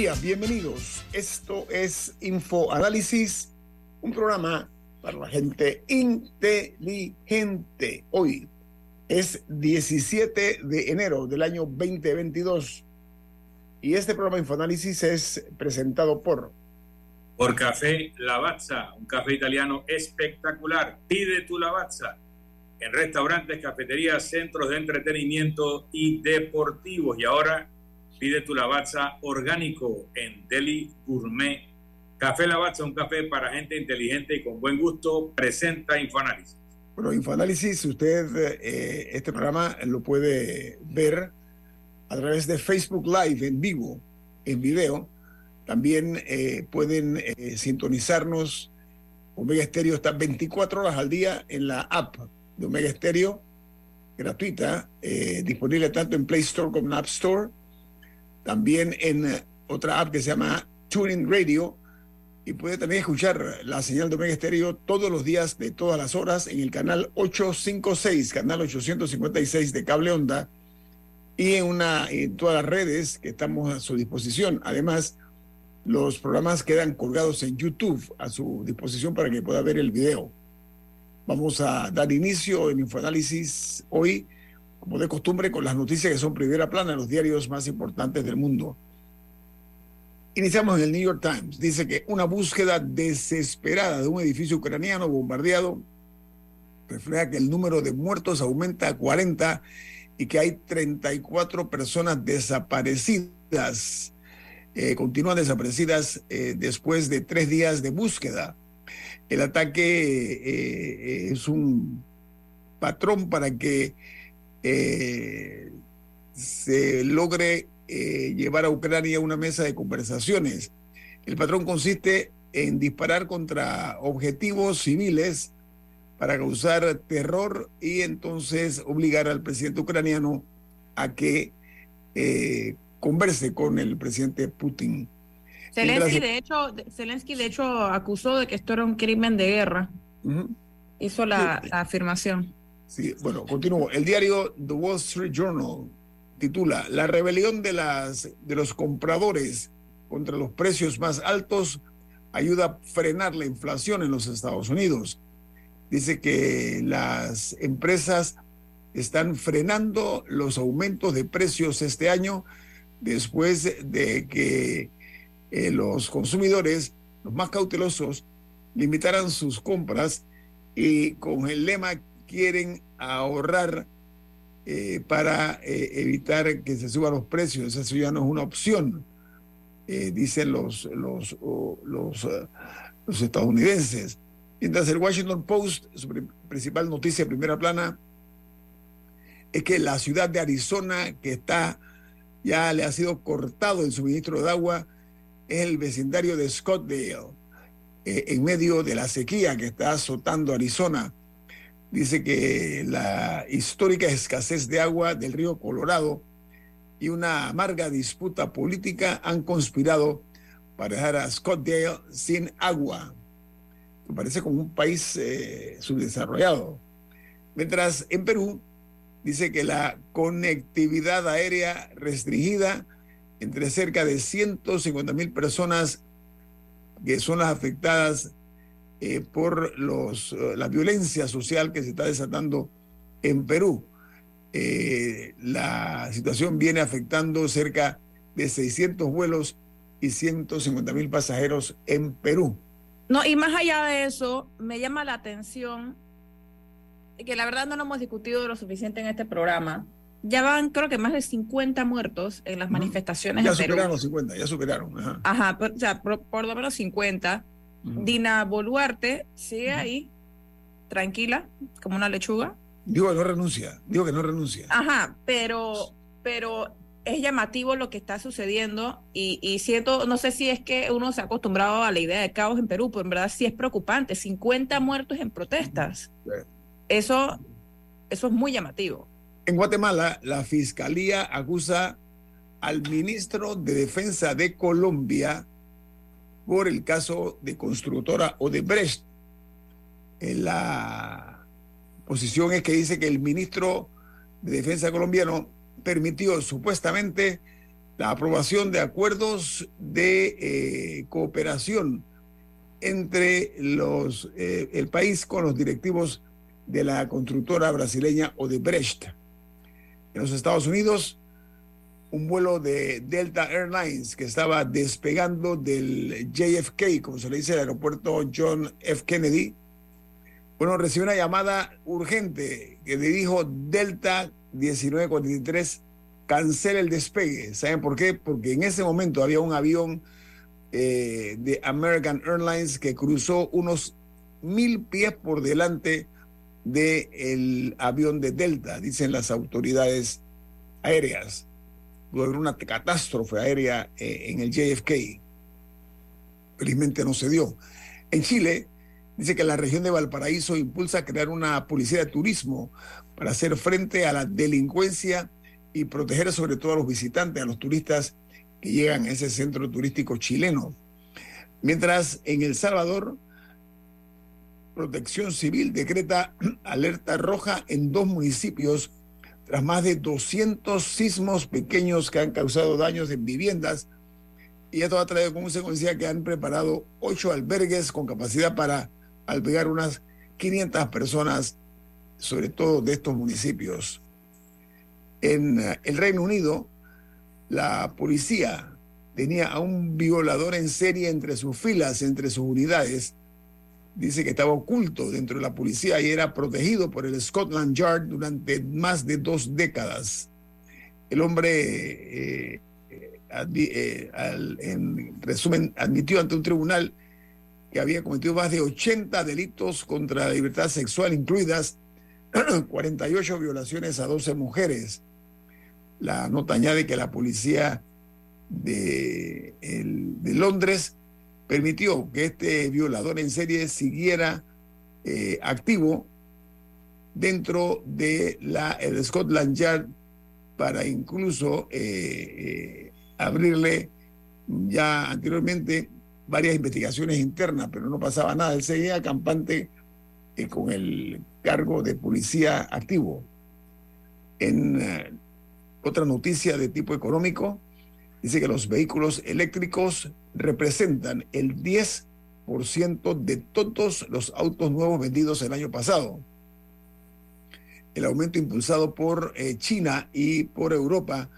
Hola, buen día, bienvenidos. Esto es Infoanálisis, un programa para la gente inteligente. Hoy es 17 de enero del año 2022 y este programa Infoanálisis es presentado por... Por Café Lavazza, un café italiano espectacular. Pide tu Lavazza en restaurantes, cafeterías, centros de entretenimiento y deportivos. Y ahora Pide tu Lavazza orgánico en Deli Gourmet. Café Lavazza, un café para gente inteligente y con buen gusto, presenta Infoanálisis. Bueno, Infoanálisis, usted eh, este programa lo puede ver a través de Facebook Live en vivo, en video. También eh, pueden eh, sintonizarnos. Omega Stereo está 24 horas al día en la app de Omega Stereo, gratuita, disponible tanto en Play Store como en App Store también en eh, otra app que se llama Tuning Radio y puede también escuchar la señal de Omega Estéreo todos los días de todas las horas en el canal 856, canal 856 de Cable Onda y en, una, todas las redes que estamos a su disposición. Además, los programas quedan colgados en YouTube a su disposición para que pueda ver el video. Vamos a dar inicio en Infoanálisis hoy como de costumbre, con las noticias que son primera plana en los diarios más importantes del mundo. Iniciamos en el New York Times. Dice que una búsqueda desesperada de un edificio ucraniano bombardeado refleja que el número de muertos aumenta a 40 y que hay 34 personas desaparecidas. Eh, continúan desaparecidas eh, después de tres días de búsqueda. El ataque eh, es un patrón para que eh, se logre eh, llevar a Ucrania a una mesa de conversaciones. El patrón consiste en disparar contra objetivos civiles para causar terror y entonces obligar al presidente ucraniano a que eh, converse con el presidente Putin. Zelensky, de hecho, Zelensky, de hecho, acusó de que esto era un crimen de guerra. Hizo la afirmación. Sí, bueno, continúo. El diario The Wall Street Journal titula La rebelión de, las, de los compradores contra los precios más altos ayuda a frenar la inflación en los Estados Unidos. Dice que las empresas están frenando los aumentos de precios este año después de que eh, los consumidores, los más cautelosos, limitaran sus compras y con el lema quieren ahorrar eh, para eh, evitar que se suban los precios. Eso ya no es una opción, eh, dicen los, los, los, estadounidenses. Mientras el Washington Post, su principal noticia primera plana, es que la ciudad de Arizona, que está ya le ha sido cortado el suministro de agua, es el vecindario de Scottsdale, en medio de la sequía que está azotando Arizona dice que la histórica escasez de agua del río Colorado y una amarga disputa política han conspirado para dejar a Scottsdale sin agua. Me parece como un país eh, subdesarrollado. Mientras en Perú dice que la conectividad aérea restringida entre cerca de 150 mil personas que son las afectadas eh, por los, eh, la violencia social que se está desatando en Perú. Eh, la situación viene afectando cerca de 600 vuelos y 150 mil pasajeros en Perú. No, y más allá de eso, me llama la atención que la verdad no lo hemos discutido lo suficiente en este programa, ya van creo que más de 50 muertos en las manifestaciones ya en superaron los 50, ya superaron. Ajá, Ajá por, o sea, por, lo menos 50. Dina Boluarte sigue ahí, tranquila, como una lechuga. Digo que no renuncia, digo que no renuncia. Ajá, pero, pero es llamativo lo que está sucediendo y, y, siento, no sé si es que uno se ha acostumbrado a la idea de caos en Perú, pero en verdad sí es preocupante, 50 muertos en protestas. Eso, eso es muy llamativo. En Guatemala, la fiscalía acusa al ministro de Defensa de Colombia por el caso de constructora Odebrecht. La posición es que dice que el ministro de Defensa colombiano permitió supuestamente la aprobación de acuerdos de eh, cooperación entre los, eh, el país con los directivos de la constructora brasileña Odebrecht en los Estados Unidos, un vuelo de Delta Airlines que estaba despegando del JFK, como se le dice, el aeropuerto John F. Kennedy. Bueno, recibió una llamada urgente que le dijo Delta 1943, cancela el despegue. ¿Saben por qué? Porque en ese momento había un avión eh, de American Airlines que cruzó unos mil pies por delante del avión de Delta, dicen las autoridades aéreas. Haber una catástrofe aérea eh, en el JFK. Felizmente no se dio. En Chile, dice que la región de Valparaíso impulsa a crear una policía de turismo para hacer frente a la delincuencia y proteger sobre todo a los visitantes, a los turistas que llegan a ese centro turístico chileno. Mientras en El Salvador, Protección Civil decreta alerta roja en dos municipios tras más de 200 sismos pequeños que han causado daños en viviendas. Y esto ha traído como consecuencia que han preparado ocho albergues con capacidad para albergar unas 500 personas, sobre todo de estos municipios. En eh, el Reino Unido, la policía tenía a un violador en serie entre sus filas, entre sus unidades, dice que estaba oculto dentro de la policía y era protegido por el Scotland Yard durante más de dos décadas. El hombre, eh, eh, en resumen, admitió ante un tribunal que había cometido más de 80 delitos contra la libertad sexual, incluidas 48 violaciones a 12 mujeres. La nota añade que la policía de Londres permitió que este violador en serie siguiera eh, activo dentro de la el Scotland Yard para incluso eh, eh, abrirle ya anteriormente varias investigaciones internas, pero no pasaba nada. Él seguía campante con el cargo de policía activo. En otra noticia de tipo económico, dice que los vehículos eléctricos representan el 10% de todos los autos nuevos vendidos el año pasado. El aumento impulsado por eh, China y por Europa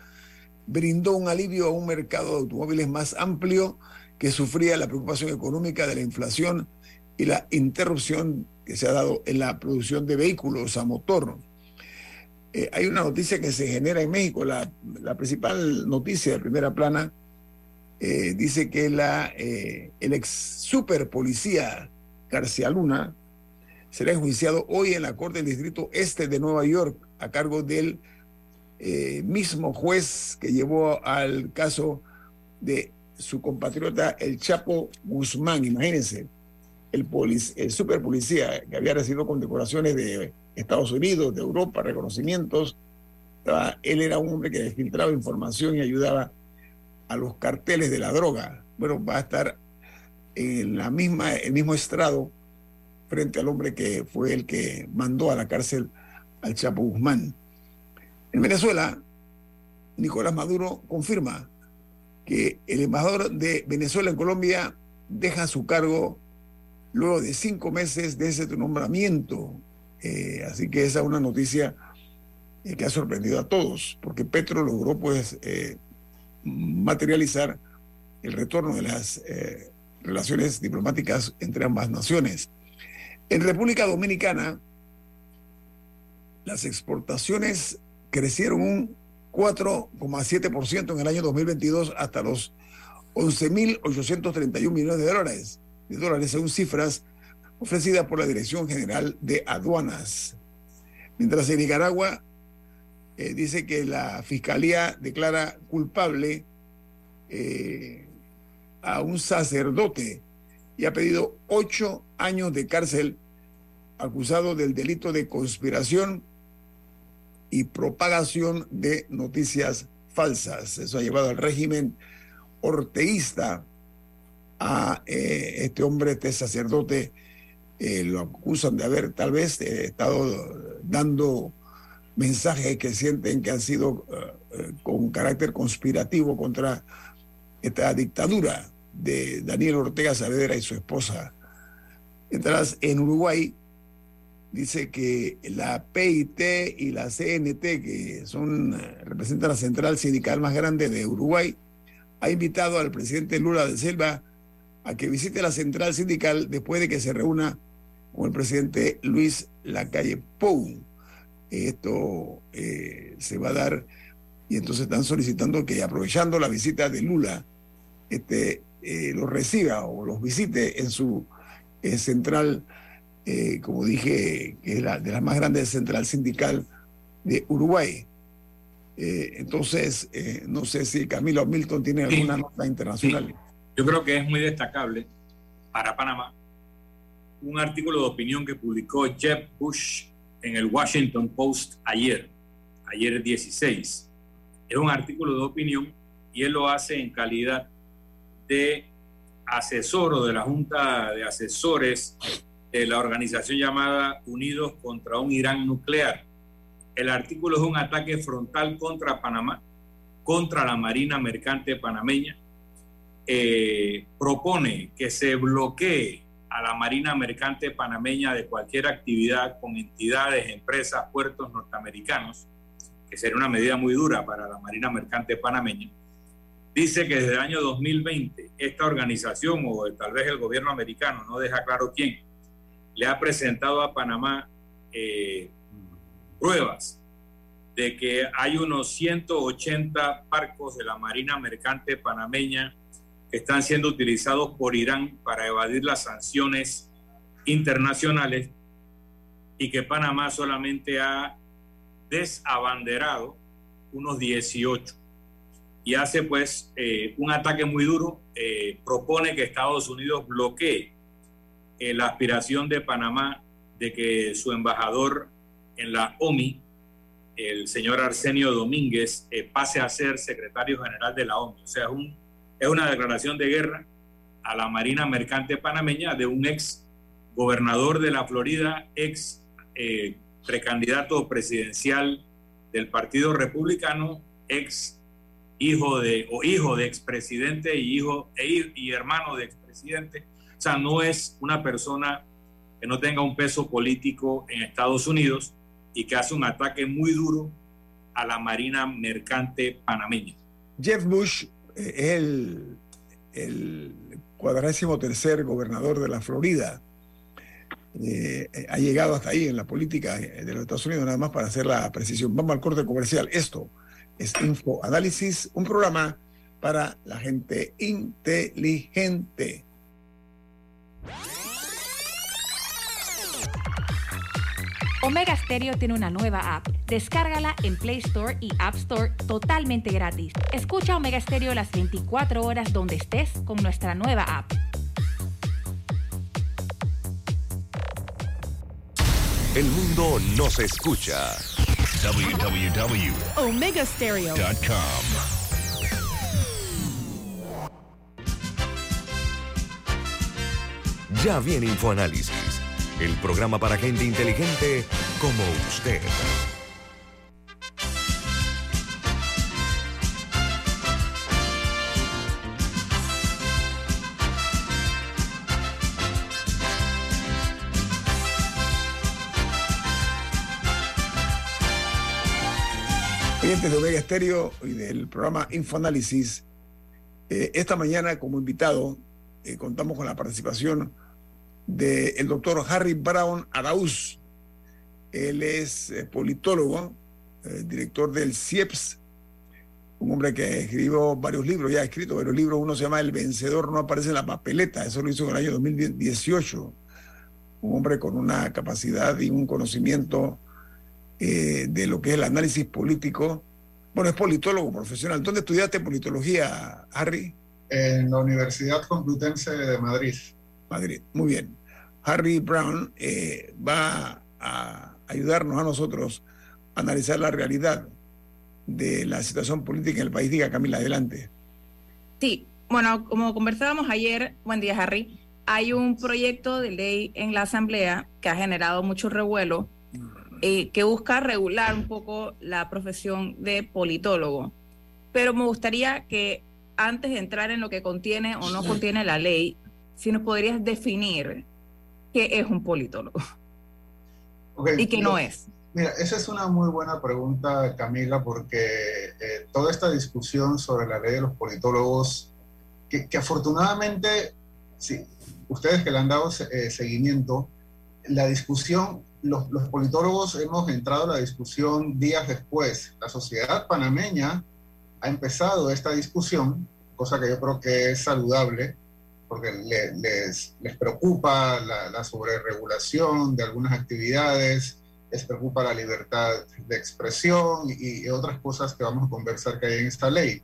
brindó un alivio a un mercado de automóviles más amplio que sufría la preocupación económica de la inflación y la interrupción que se ha dado en la producción de vehículos a motor. Eh, hay una noticia que se genera en México, la, la principal noticia de primera plana eh, dice que la, eh, el ex super policía García Luna será enjuiciado hoy en la Corte del Distrito Este de Nueva York a cargo del eh, mismo juez que llevó al caso de su compatriota el Chapo Guzmán. Imagínense, el, el super policía que había recibido condecoraciones de Estados Unidos, de Europa, reconocimientos. Él era un hombre que filtraba información y ayudaba a los carteles de la droga. Bueno, va a estar en la misma, el mismo estrado frente al hombre que fue el que mandó a la cárcel al Chapo Guzmán. En Venezuela, Nicolás Maduro confirma que el embajador de Venezuela en Colombia deja su cargo luego de cinco meses de ese nombramiento. Eh, así que esa es una noticia eh, que ha sorprendido a todos, porque Petro logró pues eh, materializar el retorno de las eh, relaciones diplomáticas entre ambas naciones. En República Dominicana, las exportaciones crecieron un 4,7% en el año 2022 hasta los 11.831 millones de dólares, de dólares según cifras ofrecidas por la Dirección General de Aduanas. Mientras en Nicaragua eh, dice que la Fiscalía declara culpable eh, a un sacerdote y ha pedido ocho años de cárcel acusado del delito de conspiración y propagación de noticias falsas. Eso ha llevado al régimen orteísta a eh, este hombre, este sacerdote, lo acusan de haber tal vez estado dando mensajes que sienten que han sido con carácter conspirativo contra esta dictadura de Daniel Ortega Saavedra y su esposa. Mientras en Uruguay dice que la PIT y la CNT, que son, representan la central sindical más grande de Uruguay, ha invitado al presidente Lula de Silva a que visite la central sindical después de que se reúna con el presidente Luis Lacalle Pou. Esto eh, se va a dar y entonces están solicitando que aprovechando la visita de Lula, este, eh, los reciba o los visite en su eh, central, como dije, que es la, de la más grande central sindical de Uruguay. entonces, no sé si Camilo Milton tiene alguna nota internacional. Yo creo que es muy destacable para Panamá un artículo de opinión que publicó Jeb Bush en el Washington Post ayer, ayer 16. Es un artículo de opinión y él lo hace en calidad de asesor o de la Junta de Asesores de la organización llamada Unidos contra un Irán Nuclear. El artículo es un ataque frontal contra Panamá, contra la Marina Mercante panameña. Eh, propone que se bloquee a la Marina Mercante panameña de cualquier actividad con entidades, empresas, puertos norteamericanos, que sería una medida muy dura para la Marina Mercante panameña dice que desde el año 2020 esta organización o tal vez el gobierno americano, no deja claro quién, le ha presentado a Panamá eh, pruebas de que hay unos 180 barcos de la Marina Mercante panameña están siendo utilizados por Irán para evadir las sanciones internacionales y que Panamá solamente ha desabanderado unos 18 y hace pues eh, un ataque muy duro, eh, propone que Estados Unidos bloquee eh, la aspiración de Panamá de que su embajador en la OMI, el señor Arsenio Domínguez, pase a ser secretario general de la OMI. O sea, un, es una declaración de guerra a la Marina Mercante panameña de un ex gobernador de la Florida, ex precandidato presidencial del Partido Republicano, ex hijo de, o hijo de expresidente y hijo e, y hermano de expresidente. O sea, no es una persona que no tenga un peso político en Estados Unidos y que hace un ataque muy duro a la Marina Mercante panameña. Jeff Bush eh, el, el cuadragésimo tercer gobernador de la Florida. Eh, ha llegado hasta ahí en la política de los Estados Unidos, nada más para hacer la precisión. Vamos al corte comercial. Esto es Info Análisis, un programa para la gente inteligente. Omega Stereo tiene una nueva app. Descárgala en Play Store y App Store totalmente gratis. Escucha Omega Stereo las 24 horas donde estés con nuestra nueva app. El mundo nos escucha www.omegastereo.com. Ya viene InfoAnálisis, el programa para gente inteligente como usted. de Omega Estéreo y del programa Infoanálisis. Eh, esta mañana, como invitado, eh, contamos con la participación del el doctor Harry Brown Arauz. Él es eh, politólogo eh, director del CIEPS, un hombre que escribió varios libros, ya ha escrito varios libros, uno se llama El vencedor no aparece en la papeleta, eso lo hizo en el año 2018, un hombre con una capacidad y un conocimiento eh, de lo que es el análisis político. Bueno, es politólogo profesional. ¿Dónde estudiaste politología, Harry? En la Universidad Complutense de Madrid. Madrid, muy bien. Harry Brown eh, va a ayudarnos a nosotros a analizar la realidad de la situación política en el país. Diga, Camila, adelante. Sí, bueno, como conversábamos ayer, buen día, Harry, hay un proyecto de ley en la Asamblea que ha generado mucho revuelo, eh, que busca regular un poco la profesión de politólogo. Pero me gustaría que antes de entrar en lo que contiene o no contiene la ley, si nos podrías definir qué es un politólogo y qué no es. Mira, esa es una muy buena pregunta, Camila, porque eh, toda esta discusión sobre la ley de los politólogos, que, afortunadamente, sí, ustedes que le han dado eh, seguimiento, la discusión, los, los, politólogos hemos entrado a la discusión días después. La sociedad panameña ha empezado esta discusión, cosa que yo creo que es saludable, porque les, les, preocupa la, la sobreregulación de algunas actividades, les preocupa la libertad de expresión y, otras cosas que vamos a conversar que hay en esta ley.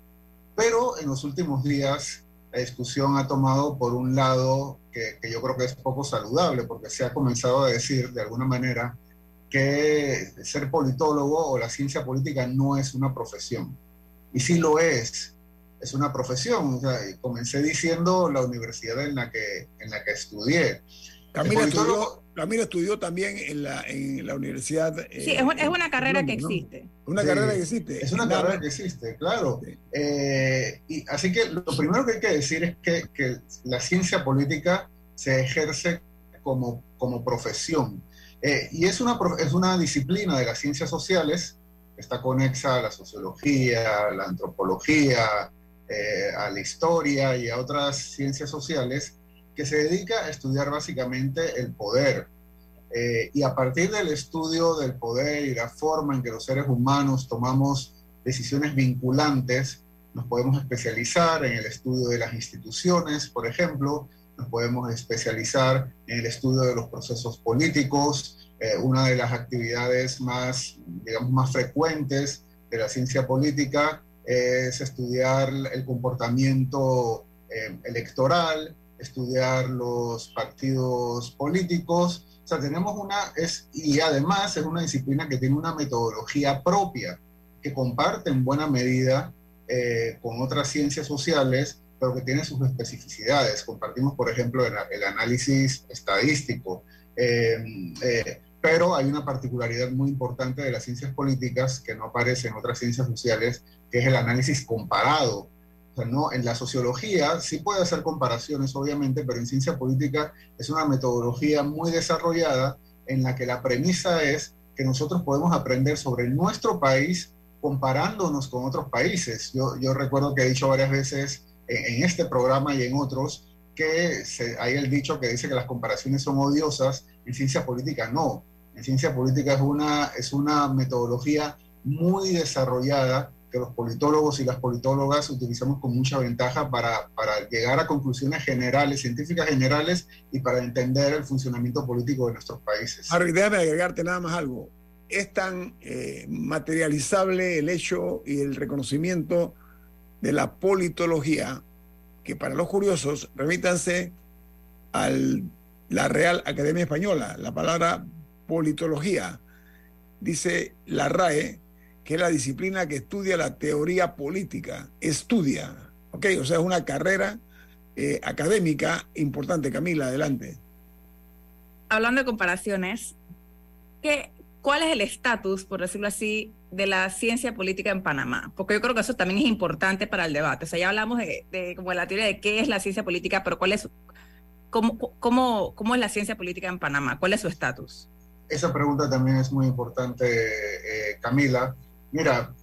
Pero en los últimos días la discusión ha tomado por un lado que, que, yo creo que es poco saludable, porque se ha comenzado a decir de alguna manera que ser politólogo o la ciencia política no es una profesión. Y sí lo es, es una profesión. O sea, comencé diciendo la universidad en la que, en la que estudié. Camila estudió, Camila estudió también en la, en la universidad. sí, es, es, una carrera que existe. Una carrera que existe. Es una carrera que existe, claro. Eh, y así que lo primero que hay que decir es que, que la ciencia política se ejerce como, como profesión. Eh, y es una, es una disciplina de las ciencias sociales, está conexa a la sociología, la antropología, eh, a la historia y a otras ciencias sociales, que se dedica a estudiar básicamente el poder. Eh, y a partir del estudio del poder y la forma en que los seres humanos tomamos decisiones vinculantes, nos podemos especializar en el estudio de las instituciones, por ejemplo, nos podemos especializar en el estudio de los procesos políticos. Eh, una de las actividades más, digamos, más frecuentes de la ciencia política es estudiar el comportamiento eh, electoral, estudiar los partidos políticos. O sea, tenemos una, es, y además es una disciplina que tiene una metodología propia, que comparte en buena medida eh, con otras ciencias sociales, pero que tiene sus especificidades. Compartimos, por ejemplo, el, el análisis estadístico. Eh, pero hay una particularidad muy importante de las ciencias políticas que no aparece en otras ciencias sociales, que es el análisis comparado. O sea, ¿no? En la sociología sí puede hacer comparaciones, obviamente, pero en ciencia política es una metodología muy desarrollada en la que la premisa es que nosotros podemos aprender sobre nuestro país comparándonos con otros países. Yo, yo recuerdo que he dicho varias veces en, en este programa y en otros que hay el dicho que dice que las comparaciones son odiosas, en ciencia política no. En ciencia política es una, es una metodología muy desarrollada que los politólogos y las politólogas utilizamos con mucha ventaja para, para llegar a conclusiones generales, científicas generales y para entender el funcionamiento político de nuestros países. Harry, déjame agregarte nada más algo. Es tan eh, materializable el hecho y el reconocimiento de la politología que para los curiosos remítanse a la Real Academia Española, la palabra politología. Dice la RAE que es la disciplina que estudia la teoría política, estudia, ¿ok? O sea, es una carrera eh, académica importante. Camila, adelante. Hablando de comparaciones, ¿qué, ¿cuál es el estatus, por decirlo así, de la ciencia política en Panamá? Porque yo creo que eso también es importante para el debate. O sea, ya hablamos de, de como la teoría de qué es la ciencia política, pero ¿cuál es, cómo, cómo, cómo es la ciencia política en Panamá? ¿Cuál es su estatus? Esa pregunta también es muy importante, eh, Camila. Mira,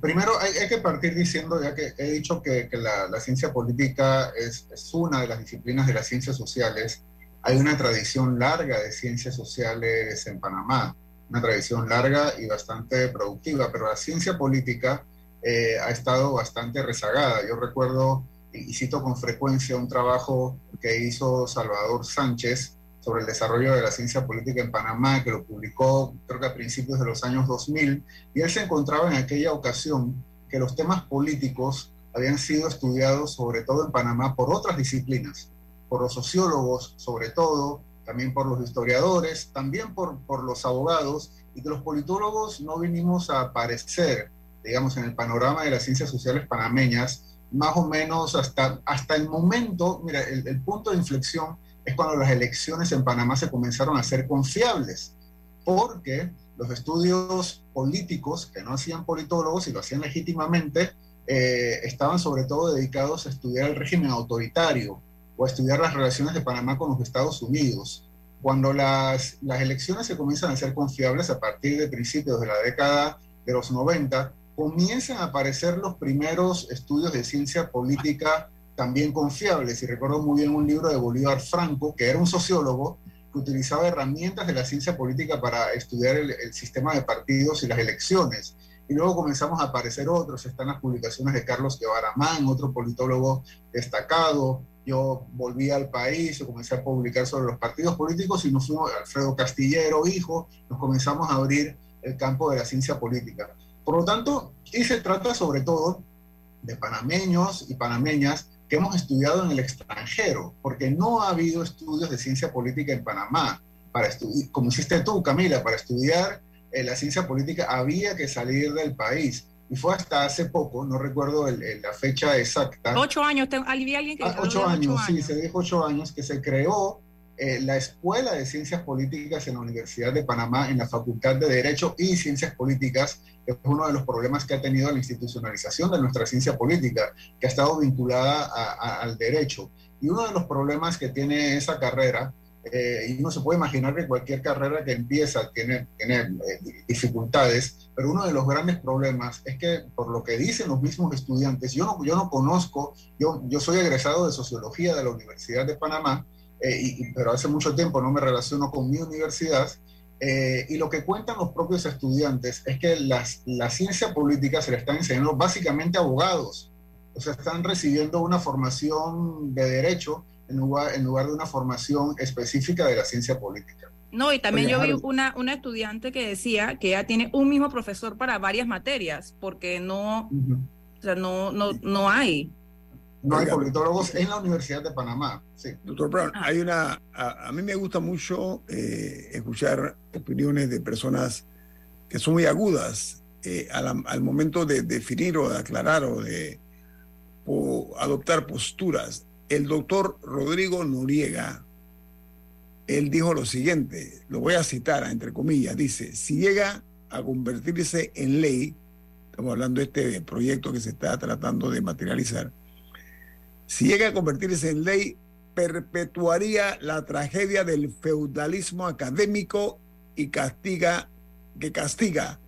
primero hay, que partir diciendo, ya que he dicho que, que la, la, ciencia política es, es una de las disciplinas de las ciencias sociales, hay una tradición larga de ciencias sociales en Panamá una tradición larga y bastante productiva, pero la ciencia política eh, ha estado bastante rezagada. Yo recuerdo y cito con frecuencia un trabajo que hizo Salvador Sánchez sobre el desarrollo de la ciencia política en Panamá, que lo publicó creo que a principios de los años 2000, y él se encontraba en aquella ocasión que los temas políticos habían sido estudiados sobre todo en Panamá por otras disciplinas, por los sociólogos sobre todo, también por los historiadores, también por, por los abogados, y que los politólogos no vinimos a aparecer, digamos, en el panorama de las ciencias sociales panameñas, más o menos hasta, hasta el momento, mira, el, punto de inflexión es cuando las elecciones en Panamá se comenzaron a ser confiables, porque los estudios políticos que no hacían politólogos y lo hacían legítimamente, eh, estaban sobre todo dedicados a estudiar el régimen autoritario o estudiar las relaciones de Panamá con los Estados Unidos. Cuando las, las elecciones se comienzan a ser confiables a partir de principios de la década de los 90, comienzan a aparecer los primeros estudios de ciencia política también confiables. Y recuerdo muy bien un libro de Bolívar Franco, que era un sociólogo que utilizaba herramientas de la ciencia política para estudiar el, sistema de partidos y las elecciones. Y luego comenzamos a aparecer otros. Están las publicaciones de Carlos Guevara Mann, otro politólogo destacado. Yo volví al país, y comencé a publicar sobre los partidos políticos y nos fuimos, Alfredo Castillero, hijo, nos comenzamos a abrir el campo de la ciencia política. Por lo tanto, y se trata sobre todo de panameños y panameñas que hemos estudiado en el extranjero, porque no ha habido estudios de ciencia política en Panamá. Para como hiciste tú, Camila, para estudiar eh, la ciencia política había que salir del país. Y fue hasta hace poco, no recuerdo la fecha exacta. Ocho años, había alguien que... Ah, ocho, años, sí, se dijo ocho años, que se creó eh, la Escuela de Ciencias Políticas en la Universidad de Panamá, en la Facultad de Derecho y Ciencias Políticas, es uno de los problemas que ha tenido la institucionalización de nuestra ciencia política, que ha estado vinculada al derecho. Y uno de los problemas que tiene esa carrera, eh, y uno se puede imaginar que cualquier carrera que empieza tiene, tiene eh, dificultades, pero uno de los grandes problemas es que, por lo que dicen los mismos estudiantes, yo no, yo no conozco, yo, yo soy egresado de Sociología de la Universidad de Panamá, eh, pero hace mucho tiempo no me relaciono con mi universidad. Eh, y lo que cuentan los propios estudiantes es que las, la ciencia política se le están enseñando básicamente a abogados. O sea, están recibiendo una formación de derecho en lugar, en lugar de una formación específica de la ciencia política. No, y también yo vi una, una estudiante que decía que ya tiene un mismo profesor para varias materias, porque no, o sea, no, no, no hay. No hay politólogos en la Universidad de Panamá. Sí. Doctor Brown, hay una. A, mí me gusta mucho eh, escuchar opiniones de personas que son muy agudas eh, al, momento de definir o de aclarar o de adoptar posturas. El doctor Rodrigo Noriega, él dijo lo siguiente, lo voy a citar entre comillas, dice, si llega a convertirse en ley, estamos hablando de este proyecto que se está tratando de materializar, si llega a convertirse en ley, perpetuaría la tragedia del feudalismo académico y castiga, que castiga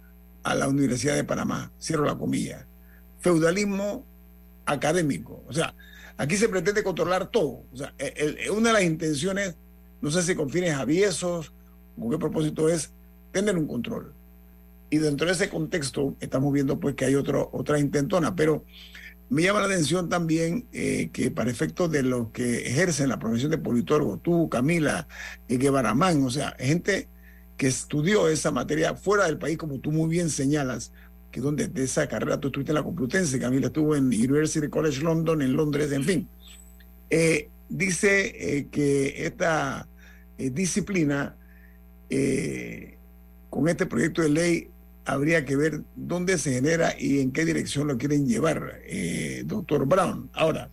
a la Universidad de Panamá. Cierro la comilla. Feudalismo académico. O sea, aquí se pretende controlar todo. O sea, una de las intenciones, no sé si con fines aviesos, con qué propósito es, tener un control. Y dentro de ese contexto estamos viendo pues que hay otro, otra intentona, pero me llama la atención también eh, que para efectos de los que ejercen la profesión de politólogo, tú, Camila, y Guevaramán, o sea, gente que estudió esa materia fuera del país, como tú muy bien señalas, que donde de esa carrera tú estuviste en la Complutense, Camila estuvo en University College London, en Londres, en fin. Eh, dice eh, que esta disciplina, con este proyecto de ley, habría que ver dónde se genera y en qué dirección lo quieren llevar, eh, doctor Brown. Ahora,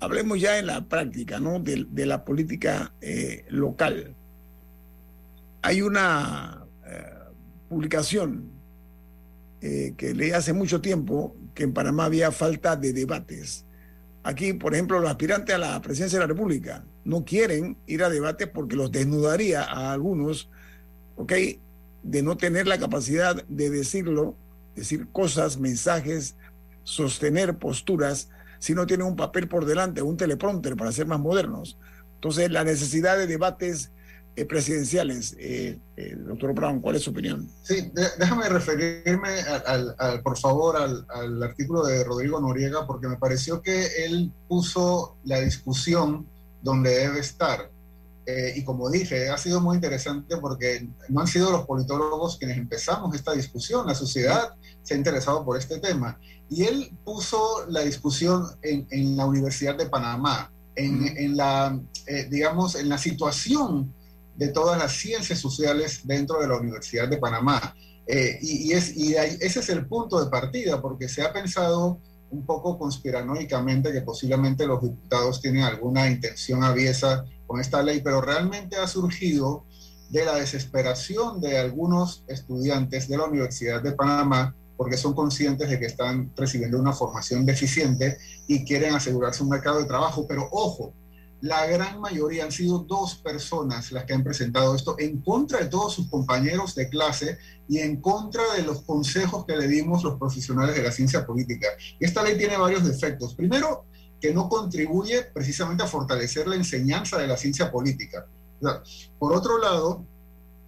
hablemos ya en la práctica, ¿no? De, la política eh, local. Hay una eh, que leí hace mucho tiempo que en Panamá había falta de debates. Aquí, por ejemplo, los aspirantes a la presidencia de la República no quieren ir a debates porque los desnudaría a algunos, ¿ok? de no tener la capacidad de decirlo, decir cosas, mensajes, sostener posturas, si no tienen un papel por delante, un teleprompter para ser más modernos. Entonces, la necesidad de debates presidenciales. Eh, eh, doctor Brown, ¿cuál es su opinión? Sí, déjame referirme, al, por favor, al, artículo de Rodrigo Noriega, porque me pareció que él puso la discusión donde debe estar. y como dije, ha sido muy interesante porque no han sido los politólogos quienes empezamos esta discusión, la sociedad se ha interesado por este tema. Y él puso la discusión en, en la Universidad de Panamá, en, en la, digamos, en la situación de todas las ciencias sociales dentro de la Universidad de Panamá. Eh, y, es, y ese es el punto de partida, porque se ha pensado un poco conspiranoicamente que posiblemente los diputados tienen alguna intención aviesa con esta ley, pero realmente ha surgido de la desesperación de algunos estudiantes de la Universidad de Panamá porque son conscientes de que están recibiendo una formación deficiente y quieren asegurarse un mercado de trabajo. Pero ojo, la gran mayoría han sido dos personas las que han presentado esto en contra de todos sus compañeros de clase y en contra de los consejos que le dimos los profesionales de la ciencia política. Esta ley tiene varios defectos. Primero, que no contribuye precisamente a fortalecer la enseñanza de la ciencia política. por otro lado,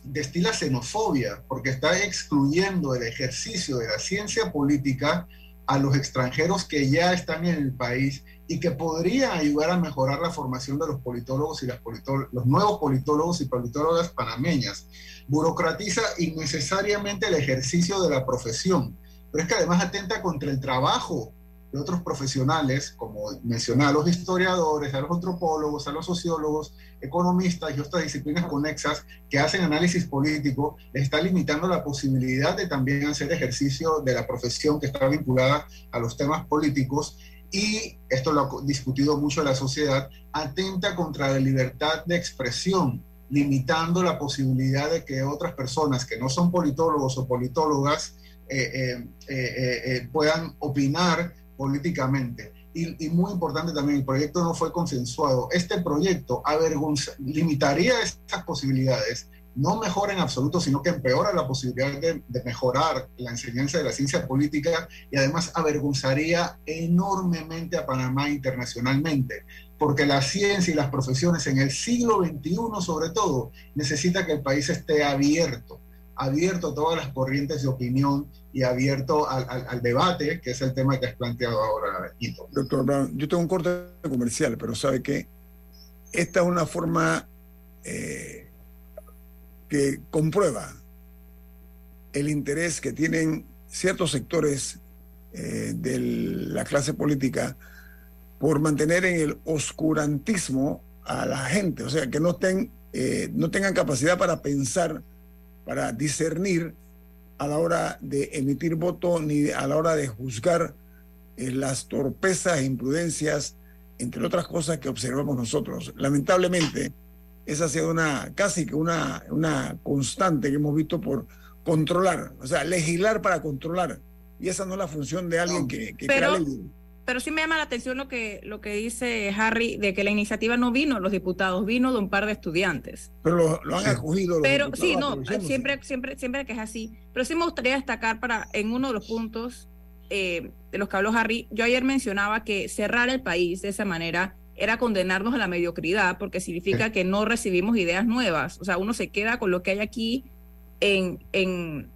destila xenofobia porque está excluyendo el ejercicio de la ciencia política a los extranjeros que ya están en el país y que podría ayudar a mejorar la formación de los politólogos y las los nuevos politólogos y politólogas panameñas. Burocratiza innecesariamente el ejercicio de la profesión, pero es que además atenta contra el trabajo de otros profesionales, como mencioné, a los historiadores, a los antropólogos, a los sociólogos, economistas y otras disciplinas conexas que hacen análisis político, está limitando la posibilidad de también hacer ejercicio de la profesión que está vinculada a los temas políticos y, esto lo ha discutido mucho la sociedad, atenta contra la libertad de expresión, limitando la posibilidad de que otras personas que no son politólogos o politólogas eh, eh, eh, puedan opinar políticamente. Y, muy importante también, el proyecto no fue consensuado. Este proyecto avergonza, limitaría estas posibilidades no mejora en absoluto, sino que empeora la posibilidad de, mejorar la enseñanza de la ciencia política y además avergonzaría enormemente a Panamá internacionalmente, porque la ciencia y las profesiones en el siglo XXI sobre todo necesita que el país esté abierto, abierto a todas las corrientes de opinión y abierto al, debate, que es el tema que has planteado ahora, Doctor Brown, yo tengo un corte comercial, pero sabe que esta es una forma... Eh, que comprueba el interés que tienen ciertos sectores eh, de la clase política por mantener en el oscurantismo a la gente, o sea, que no, estén, eh, tengan capacidad para pensar, para discernir a la hora de emitir voto ni a la hora de juzgar eh, las torpezas e imprudencias, entre otras cosas que observamos nosotros. Lamentablemente, esa ha sido una, casi que una, una constante que hemos visto por controlar, o sea, legislar para controlar. Y esa no es la función de alguien que, que pero, Pero sí me llama la atención lo que, lo que dice Harry, de que la iniciativa no vino los diputados, vino de un par de estudiantes. Pero lo, han acogido. pero sí, no, siempre, siempre, siempre que es así. Pero sí me gustaría destacar para, en uno de los puntos eh, de los que habló Harry, yo ayer mencionaba que cerrar el país de esa manera era condenarnos a la mediocridad, porque significa que no recibimos ideas nuevas. O sea, uno se queda con lo que hay aquí en, en,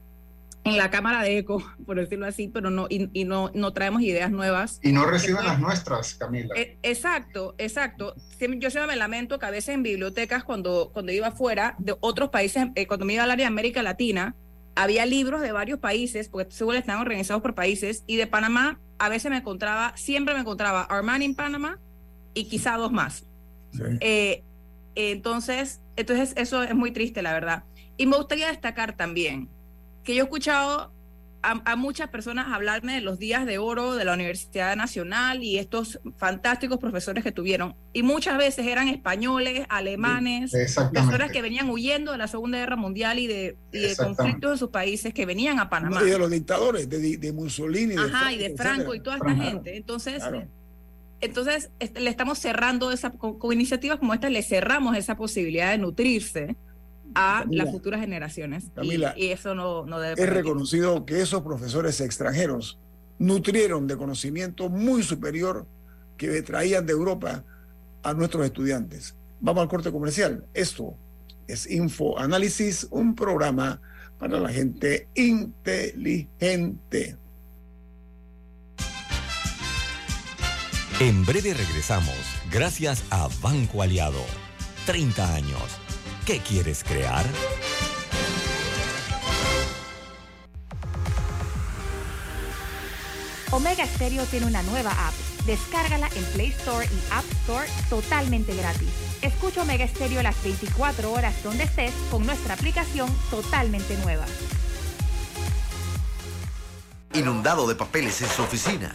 en la cámara de eco, por decirlo así, pero no, y, no, no traemos ideas nuevas. Y no reciben las nuestras, Camila. E, exacto, exacto. Yo siempre me lamento que a veces en bibliotecas, cuando, cuando iba afuera de otros países, eh, cuando me iba al área de América Latina, había libros de varios países, porque seguro están organizados por países, y de Panamá a veces me encontraba, siempre me encontraba Armani en Panamá, y quizá dos más. Eh, entonces, entonces, eso es muy triste, la verdad. Y me gustaría destacar también que yo he escuchado a, muchas personas hablarme de los días de oro de la Universidad Nacional y estos fantásticos profesores que tuvieron. Y muchas veces eran españoles, alemanes, personas que venían huyendo de la Segunda Guerra Mundial y de, conflictos de sus países que venían a Panamá. Y de los dictadores, de, Mussolini. Ajá, y de Franco y toda esta gente. Entonces, entonces, este, le estamos cerrando esa, con, iniciativas como esta, le cerramos esa posibilidad de nutrirse a las futuras generaciones. y, eso no, no debe. Es reconocido que esos profesores extranjeros nutrieron de conocimiento muy superior que traían de Europa a nuestros estudiantes. Vamos al corte comercial. Esto es Info Análisis, un programa para la gente inteligente. En breve regresamos, gracias a Banco Aliado. 30 años. ¿Qué quieres crear? Omega Stereo tiene una nueva app. Descárgala en Play Store y App Store totalmente gratis. Escucha Omega Stereo las 24 horas donde estés con nuestra aplicación totalmente nueva. Inundado de papeles en su oficina.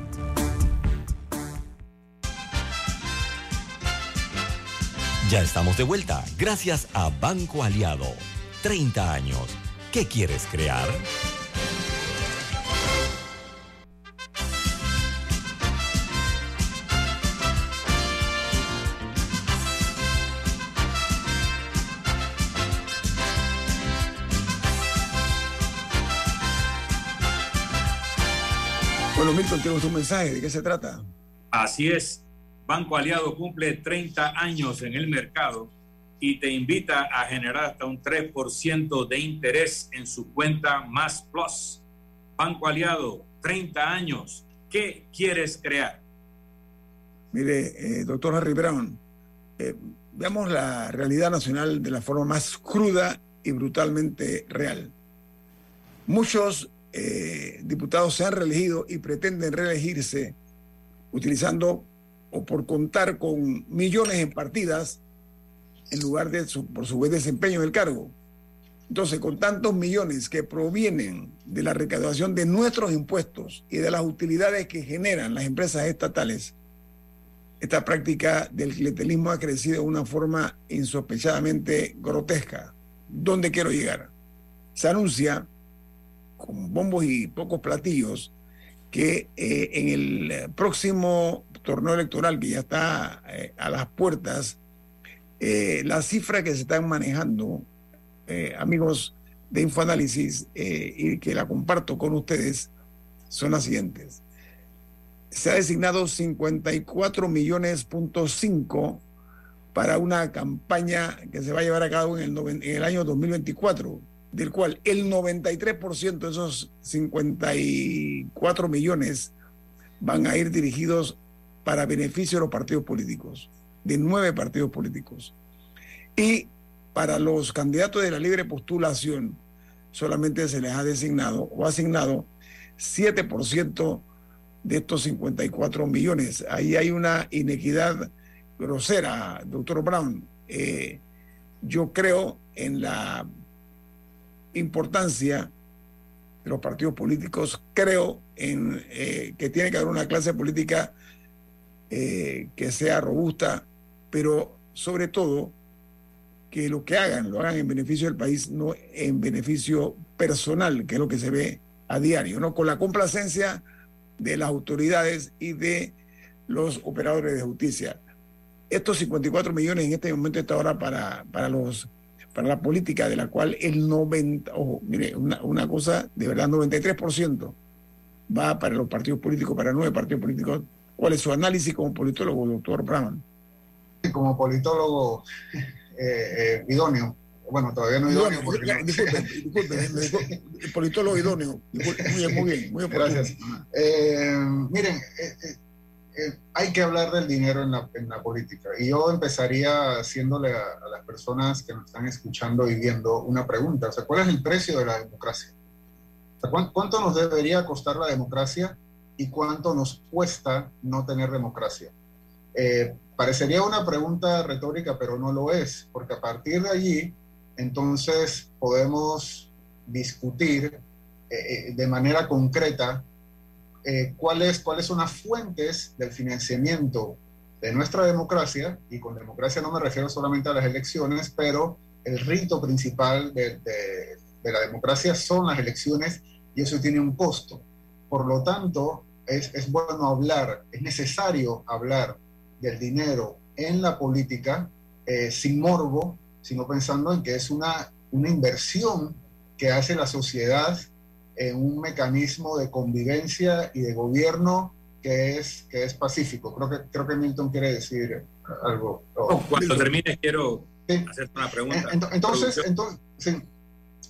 Ya estamos de vuelta, gracias a Banco Aliado. 30 años. ¿Qué quieres crear? Bueno, Milton, tenemos un mensaje. ¿De qué se trata? Así es. Banco Aliado cumple 30 años en el mercado y te invita a generar hasta un 3% de interés en su cuenta Más Plus. Banco Aliado, 30 años. ¿Qué quieres crear? Mire, eh, doctor Harry Brown, eh, veamos la realidad nacional de la forma más cruda y brutalmente real. Muchos eh, diputados se han reelegido y pretenden reelegirse utilizando o por contar con millones en partidas en lugar de su, por su buen desempeño en el cargo. Entonces, con tantos millones que provienen de la recaudación de nuestros impuestos y de las utilidades que generan las empresas estatales, esta práctica del clientelismo ha crecido de una forma insospechadamente grotesca. ¿Dónde quiero llegar? Se anuncia con bombos y pocos platillos que eh, en el próximo torneo electoral que ya está eh, a las puertas, eh, la cifra que se están manejando, eh, amigos de Infoanálisis, eh, y que la comparto con ustedes, son las siguientes. Se ha designado 54 millones punto cinco para una campaña que se va a llevar a cabo en el, en el año 2024, del cual el 93% de esos 54 millones van a ir dirigidos para beneficio de los partidos políticos, de nueve partidos políticos. Y para los candidatos de la libre postulación, solamente se les ha designado o asignado 7% de estos 54 millones. Ahí hay una inequidad grosera, doctor Brown. Eh, yo creo en la importancia de los partidos políticos, creo en eh, que tiene que haber una clase política eh, que sea robusta, pero sobre todo que lo que hagan lo hagan en beneficio del país, no en beneficio personal, que es lo que se ve a diario, ¿no? Con la complacencia de las autoridades y de los operadores de justicia. Estos 54 millones en este momento está ahora para, para los para la política de la cual el 90, ojo, mire, una, una cosa de verdad, 93% va para los partidos políticos, para nueve partidos políticos. ¿Cuál es su análisis como politólogo, doctor Brown? Como politólogo eh, eh, idóneo, bueno, todavía no idóneo. Idóneo, porque ya, no- disculpe, disculpe, el politólogo idóneo. Muy bien, muy bien, muy. Gracias. Eh, miren, eh, eh, eh, hay que hablar del dinero en la, en la política. Y yo empezaría haciéndole a, a las personas que nos están escuchando y viendo una pregunta. O sea, ¿cuál es el precio de la democracia? O sea, ¿cuán- ¿Cuánto nos debería costar la democracia y cuánto nos cuesta no tener democracia? Eh, parecería una pregunta retórica, pero no lo es, porque a partir de allí, entonces podemos discutir eh, eh, de manera concreta eh, cuáles, cuáles son las fuentes del financiamiento de nuestra democracia, y con democracia no me refiero solamente a las elecciones, pero el rito principal de, de- de la democracia son las elecciones y eso tiene un costo. Por lo tanto, es, es bueno hablar, es necesario hablar del dinero en la política eh, sin morbo, sino pensando en que es una, una inversión que hace la sociedad en un mecanismo de convivencia y de gobierno que es, que es pacífico. Creo que, creo que Milton quiere decir algo. cuando termines quiero hacerte una pregunta. Entonces, entonces,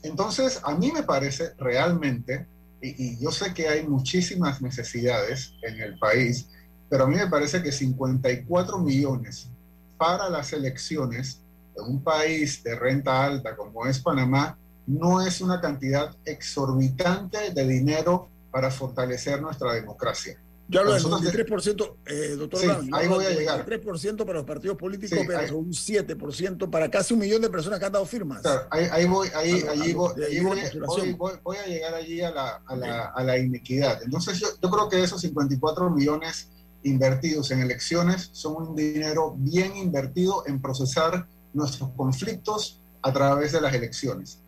entonces, a mí me parece realmente, y, yo sé que hay muchísimas necesidades en el país, pero a mí me parece que 54 millones para las elecciones en un país de renta alta como es Panamá no es una cantidad exorbitante de dinero para fortalecer nuestra democracia. Yo hablo del 93%, eh, doctor sí, ahí voy a llegar. 3% para los partidos políticos, sí, pero un 7% para casi un millón de personas que han dado firmas. Claro, ahí, ahí, voy, ahí, a, allí voy, ahí voy, voy, voy, voy, a llegar allí a la, a la, a la inequidad. Entonces yo, yo creo que esos 54 millones invertidos en elecciones son un dinero bien invertido en procesar nuestros conflictos a través de las elecciones.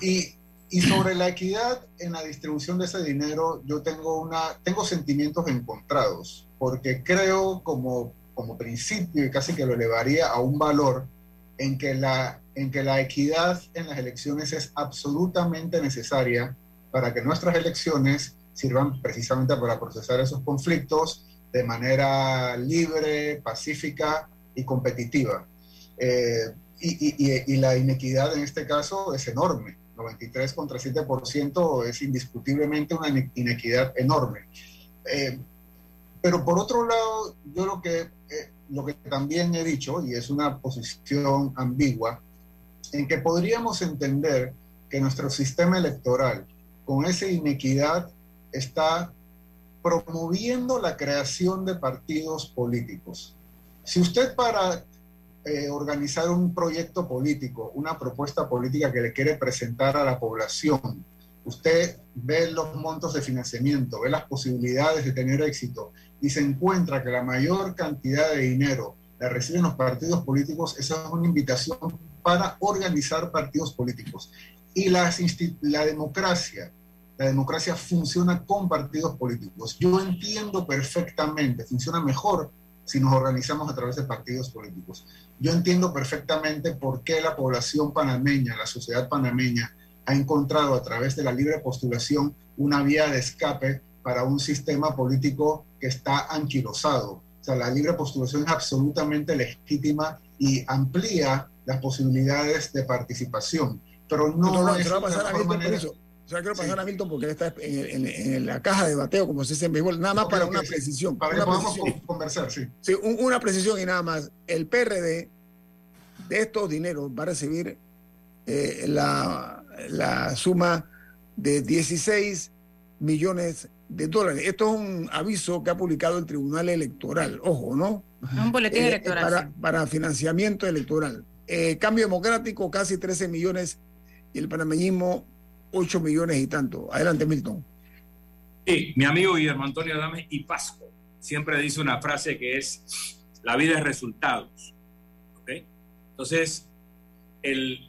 Y y sobre la equidad en la distribución de ese dinero, yo tengo, una, tengo sentimientos encontrados, porque creo como, como principio, y casi que lo elevaría a un valor, en que, la, en que la equidad en las elecciones es absolutamente necesaria para que nuestras elecciones sirvan precisamente para procesar esos conflictos de manera libre, pacífica y competitiva. Eh, y, y, y la inequidad en este caso es enorme 93 contra 7% es indiscutiblemente una inequidad enorme. Eh, pero por otro lado, yo lo que, eh, lo que también he dicho, y es una posición ambigua, en que podríamos entender que nuestro sistema electoral, con esa inequidad, está promoviendo la creación de partidos políticos. Si usted para eh, organizar un proyecto político, una propuesta política que le quiere presentar a la población, usted ve los montos de financiamiento, ve las posibilidades de tener éxito y se encuentra que la mayor cantidad de dinero la reciben los partidos políticos, esa es una invitación para organizar partidos políticos. Y la, la democracia, la democracia funciona con partidos políticos. Yo entiendo perfectamente, funciona mejor si nos organizamos a través de partidos políticos. Yo entiendo perfectamente por qué la población panameña, la sociedad panameña, ha encontrado a través de la libre postulación una vía de escape para un sistema político que está anquilosado. O sea, la libre postulación es absolutamente legítima y amplía las posibilidades de participación, pero no, no, no es la manera... O sea, quiero pasar a Milton porque él está en, la caja de bateo, como se dice en béisbol, nada más para una precisión. Para que podamos conversar, sí. Sí, una precisión y nada más. El PRD de estos dineros va a recibir eh, la, la suma de 16 millones de dólares. Esto es un aviso que ha publicado el Tribunal Electoral, ojo, ¿no? Un boletín eh, electoral. Para, para, financiamiento electoral. Eh, cambio democrático, casi 13 millones, y el panameñismo, 8 millones y tanto. Adelante, Milton. Sí, mi amigo Guillermo Antonio Adame y Pasco siempre dice una frase que es, la vida es resultados. ¿okay? Entonces, el,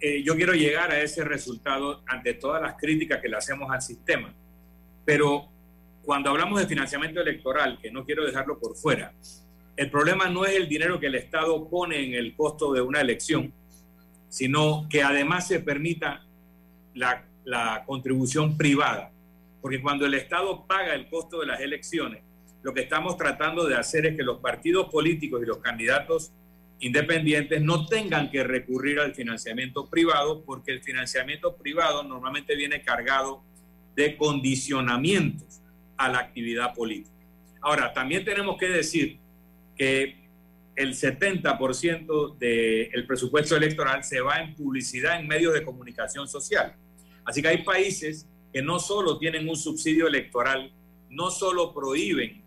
eh, yo quiero llegar a ese resultado ante todas las críticas que le hacemos al sistema. Pero cuando hablamos de financiamiento electoral, que no quiero dejarlo por fuera, el problema no es el dinero que el Estado pone en el costo de una elección, sino que además se permita la, la contribución privada. Porque cuando el Estado paga el costo de las elecciones, lo que estamos tratando de hacer es que los partidos políticos y los candidatos independientes no tengan que recurrir al financiamiento privado, porque el financiamiento privado normalmente viene cargado de condicionamientos a la actividad política. Ahora, también tenemos que decir que el 70% del presupuesto electoral se va en publicidad en medios de comunicación social. Así que hay países que no solo tienen un subsidio electoral, no solo prohíben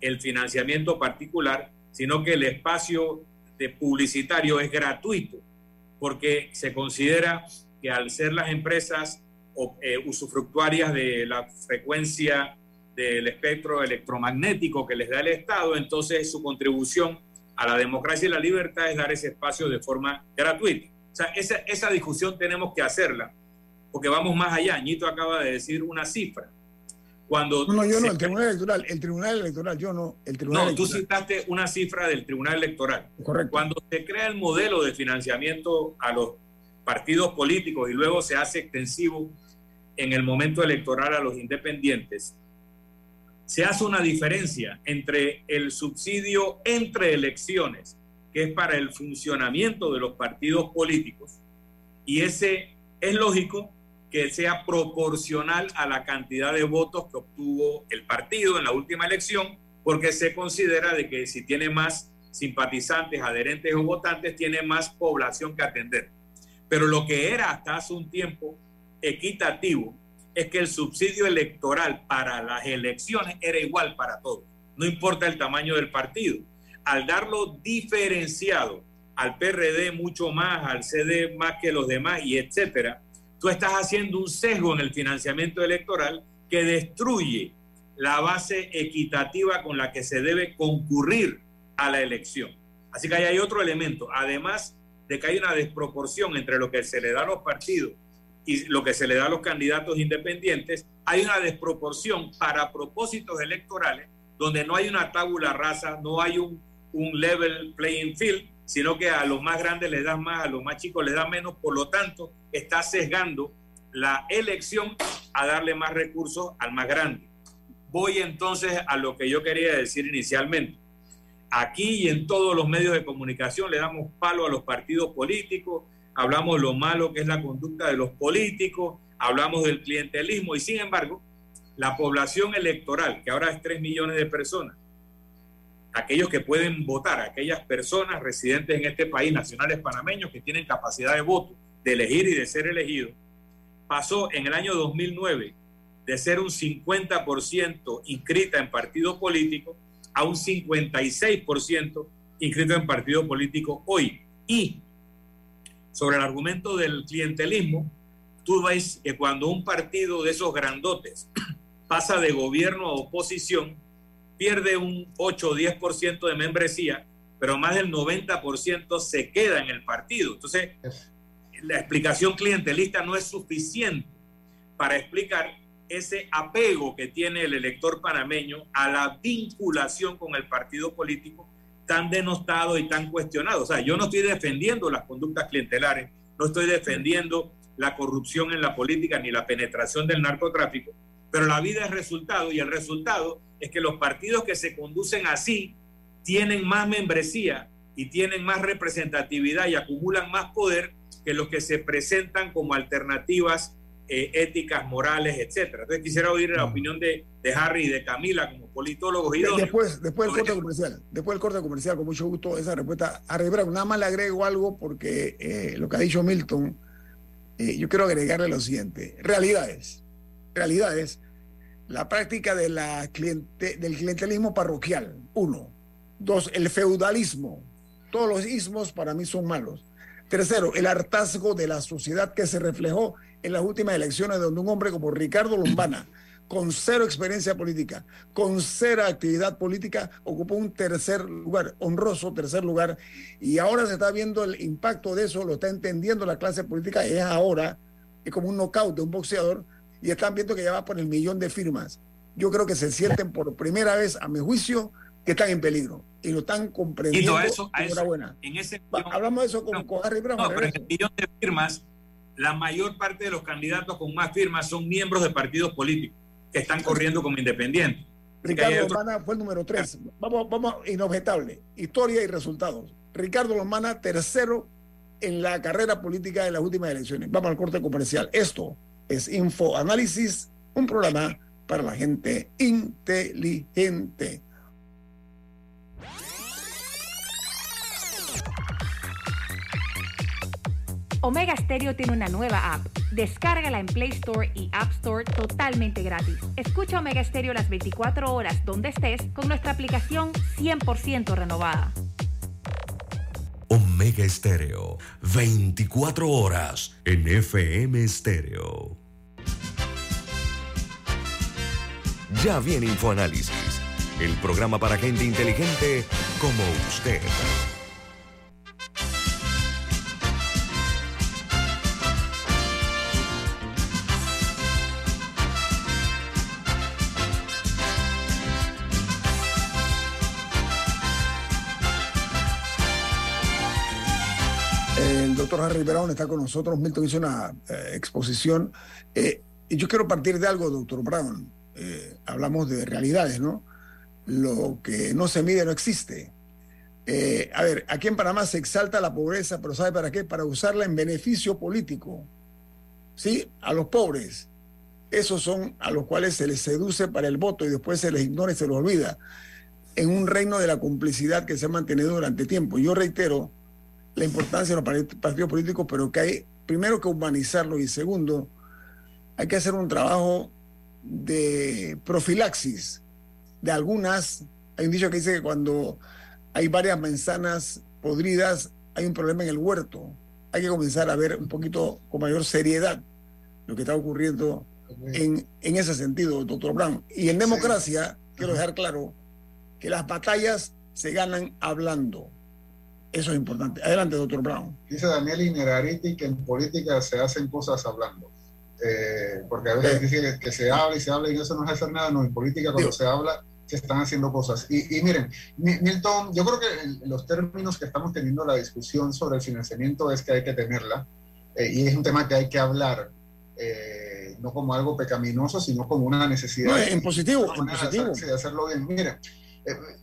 el financiamiento particular, sino que el espacio de publicitario es gratuito, porque se considera que al ser las empresas eh, usufructuarias de la frecuencia del espectro electromagnético que les da el Estado, entonces su contribución a la democracia y la libertad es dar ese espacio de forma gratuita. O sea, esa, esa discusión tenemos que hacerla porque vamos más allá. Ñito acaba de decir una cifra. Cuando no, yo no, el Tribunal Electoral, el Tribunal Electoral, yo no, el Tribunal No, tú citaste una cifra del Tribunal Electoral. Correcto. Cuando se crea el modelo de financiamiento a los partidos políticos y luego se hace extensivo en el momento electoral a los independientes, se hace una diferencia entre el subsidio entre elecciones, que es para el funcionamiento de los partidos políticos, y ese es lógico que sea proporcional a la cantidad de votos que obtuvo el partido en la última elección, porque se considera de que si tiene más simpatizantes, adherentes o votantes, tiene más población que atender. Pero lo que era hasta hace un tiempo equitativo es que el subsidio electoral para las elecciones era igual para todos, no importa el tamaño del partido. Al darlo diferenciado al PRD mucho más, al CD más que los demás y etcétera, tú estás haciendo un sesgo en el financiamiento electoral que destruye la base equitativa con la que se debe concurrir a la elección. Así que ahí hay otro elemento, además de que hay una desproporción entre lo que se le da a los partidos y lo que se le da a los candidatos independientes, hay una desproporción para propósitos electorales donde no hay una tabula rasa, no hay un, un level playing field, sino que a los más grandes les das más, a los más chicos les das menos, por lo tanto está sesgando la elección a darle más recursos al más grande. Voy entonces a lo que yo quería decir inicialmente. Aquí y en todos los medios de comunicación le damos palo a los partidos políticos, hablamos lo malo que es la conducta de los políticos, hablamos del clientelismo y sin embargo, la población electoral, que ahora es 3 millones de personas, aquellos que pueden votar, aquellas personas residentes en este país, nacionales panameños que tienen capacidad de voto, de elegir y de ser elegidos, pasó en el año 2009 de ser un 50% inscrita en partido político a un 56% inscrito en partido político hoy. Y sobre el argumento del clientelismo, tú ves que cuando un partido de esos grandotes pasa de gobierno a oposición, pierde un 8 o 10% de membresía, pero más del 90% se queda en el partido. Entonces, la explicación clientelista no es suficiente para explicar ese apego que tiene el elector panameño a la vinculación con el partido político tan denostado y tan cuestionado. O sea, yo no estoy defendiendo las conductas clientelares, no estoy defendiendo la corrupción en la política ni la penetración del narcotráfico, pero la vida es resultado y el resultado es que los partidos que se conducen así tienen más membresía y tienen más representatividad y acumulan más poder que los que se presentan como alternativas eh, éticas, morales, etcétera. Entonces quisiera oír la opinión de, de Harry y de Camila como politólogos y Después, después del corte comercial, después del corte comercial, con mucho gusto esa respuesta. Harry Brown, nada más le agrego algo porque eh, lo que ha dicho Milton, eh, yo quiero agregarle lo siguiente. Realidades. Realidades. La práctica de la cliente, del clientelismo parroquial, uno. Dos, el feudalismo. Todos los ismos para mí son malos. Tercero, el hartazgo de la sociedad que se reflejó en las últimas elecciones donde un hombre como Ricardo Lombana, con cero experiencia política, con cero actividad política, ocupó un tercer lugar, honroso tercer lugar, y ahora se está viendo el impacto de eso, lo está entendiendo la clase política, es ahora, es como un knockout de un boxeador, y están viendo que ya va por el millón de firmas. Yo creo que se sienten por primera vez, a mi juicio, que están en peligro y lo están comprendiendo. Y eso, a eso, en ese hablamos de eso con, con Harry Brown. No, pero en el millón de firmas, la mayor parte de los candidatos con más firmas son miembros de partidos políticos que están corriendo como independientes. Ricardo Lomana fue el número tres. Vamos, vamos, inobjetable. Historia y resultados. Ricardo Lomana, tercero en la carrera política en las últimas elecciones. Vamos al corte comercial. Esto es Info Análisis, un programa para la gente inteligente. Omega Stereo tiene una nueva app. Descárgala en Play Store y App Store totalmente gratis. Escucha Omega Stereo las 24 horas donde estés con nuestra aplicación 100% renovada. Omega Stereo, 24 horas en FM Stereo. Ya viene InfoAnálisis, el programa para gente inteligente como usted. Doctor Harry Brown está con nosotros. Milton hizo una eh, exposición. Eh, y yo quiero partir de algo, doctor Brown. Eh, hablamos de realidades, ¿no? Lo que no se mide no existe. a ver, aquí en Panamá se exalta la pobreza, pero ¿sabe para qué? Para usarla en beneficio político. ¿Sí? A los pobres. Esos son a los cuales se les seduce para el voto y después se les ignora y se los olvida. En un reino de la complicidad que se ha mantenido durante tiempo. Yo reitero, la importancia de los partidos políticos, pero que hay primero que humanizarlo y segundo, hay que hacer un trabajo de profilaxis de algunas. Hay un dicho que dice que cuando hay varias manzanas podridas, hay un problema en el huerto. Hay que comenzar a ver un poquito con mayor seriedad lo que está ocurriendo en, en ese sentido, doctor Brown. Y en democracia, quiero dejar claro que las batallas se ganan hablando. Eso es importante. Adelante, doctor Brown. Dice Daniel Inerariti que en política se hacen cosas hablando. Eh, porque a veces dice que, se habla y se habla y eso no es hacer nada. No, en política cuando se habla se están haciendo cosas. Y, miren, Milton, yo creo que los términos que estamos teniendo la discusión sobre el financiamiento es que hay que tenerla. Eh, y es un tema que hay que hablar. Eh, no como algo pecaminoso, sino como una necesidad. No, en positivo, en positivo. De, hacerlo bien. Miren,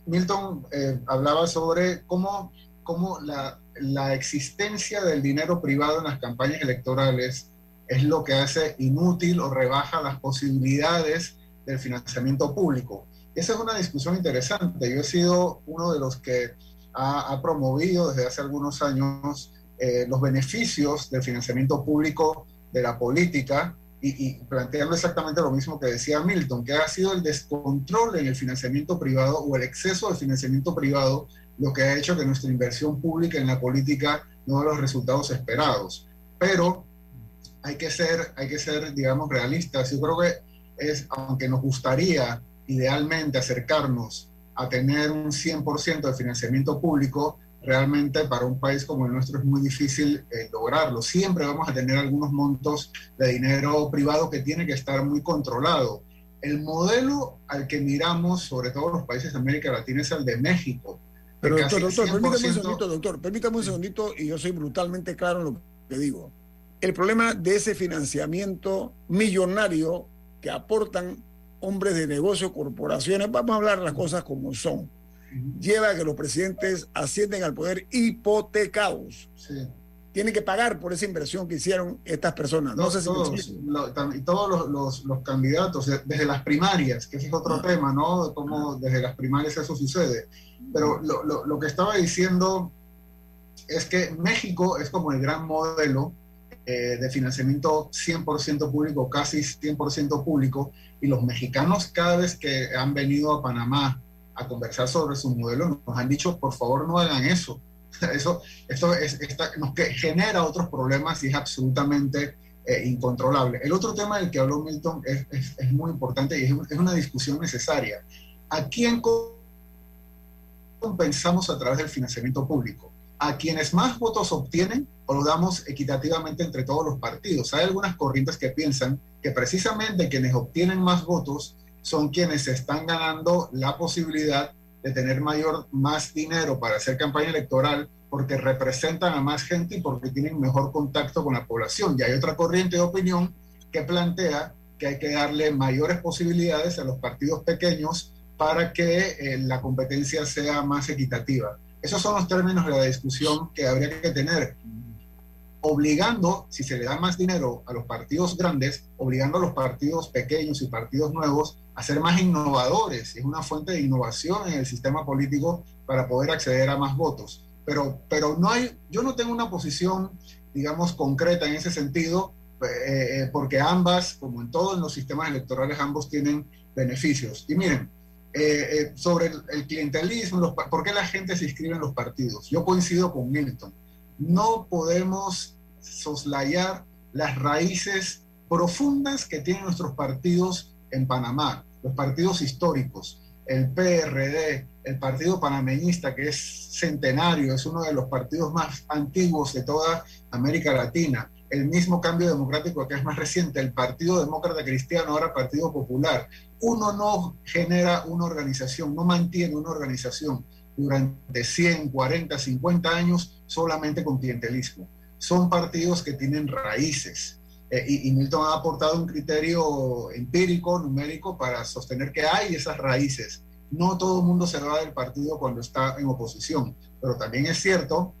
Milton hablaba sobre cómo cómo la, la existencia del dinero privado en las campañas electorales es lo que hace inútil o rebaja las posibilidades del financiamiento público. Esa es una discusión interesante. Yo he sido uno de los que ha, promovido desde hace algunos años eh, los beneficios del financiamiento público de la política y, y, planteando exactamente lo mismo que decía Milton, que ha sido el descontrol en el financiamiento privado o el exceso de financiamiento privado lo que ha hecho que nuestra inversión pública en la política no dé los resultados esperados. Pero hay que ser, hay que ser, digamos, realistas. Yo creo que es, aunque nos gustaría idealmente acercarnos a tener un 100% de financiamiento público, realmente para un país como el nuestro es muy difícil eh, lograrlo. Siempre vamos a tener algunos montos de dinero privado que tiene que estar muy controlado. El modelo al que miramos, sobre todo los países de América Latina, es el de México pero doctor, doctor, permítame un segundito, doctor, permítame un segundito y yo soy brutalmente claro en lo que digo. El problema de ese financiamiento millonario que aportan hombres de negocio, corporaciones, vamos a hablar las cosas como son, lleva a que los presidentes ascienden al poder hipotecados. Sí. Tienen que pagar por esa inversión que hicieron estas personas. No, sé si y todos los, los, candidatos, desde las primarias, que ese es otro ah. tema, ¿no? Cómo desde las primarias eso sucede pero lo, lo, que estaba diciendo es que México es como el gran modelo eh, de financiamiento 100% público, casi 100% público, y los mexicanos cada vez que han venido a Panamá a conversar sobre su modelo nos han dicho, por favor no hagan eso. Eso esto es, nos que genera otros problemas y es absolutamente eh, incontrolable. El otro tema del que habló Milton es, es, es muy importante y es, una discusión necesaria. ¿A quién compensamos a través del financiamiento público? A quienes más votos obtienen o lo damos equitativamente entre todos los partidos. Hay algunas corrientes que piensan que precisamente quienes obtienen más votos son quienes están ganando la posibilidad de tener mayor, más dinero para hacer campaña electoral porque representan a más gente y porque tienen mejor contacto con la población. Y hay otra corriente de opinión que plantea que hay que darle mayores posibilidades a los partidos pequeños para que eh, la competencia sea más equitativa. Esos son los términos de la discusión que habría que tener. Obligando, si se le da más dinero a los partidos grandes, obligando a los partidos pequeños y partidos nuevos a ser más innovadores. Es una fuente de innovación en el sistema político para poder acceder a más votos. Pero, pero no hay, yo no tengo una posición, digamos, concreta en ese sentido, eh, eh, porque ambas, como en todos los sistemas electorales, ambos tienen beneficios. Y miren, eh, eh, sobre el, clientelismo, por qué la gente se inscribe en los partidos. Yo coincido con Milton. No podemos soslayar las raíces profundas que tienen nuestros partidos en Panamá, los partidos históricos, el PRD, el Partido Panameñista, que es centenario, es uno de los partidos más antiguos de toda América Latina, el mismo cambio democrático que es más reciente, el Partido Demócrata Cristiano, ahora Partido Popular, uno no genera una organización, no mantiene una organización durante 100, 40, 50 años solamente con clientelismo. son partidos que tienen raíces. Eh, y, Milton ha aportado un criterio empírico, numérico, para sostener que hay esas raíces. No todo el mundo se va del partido cuando está en oposición, pero también es cierto,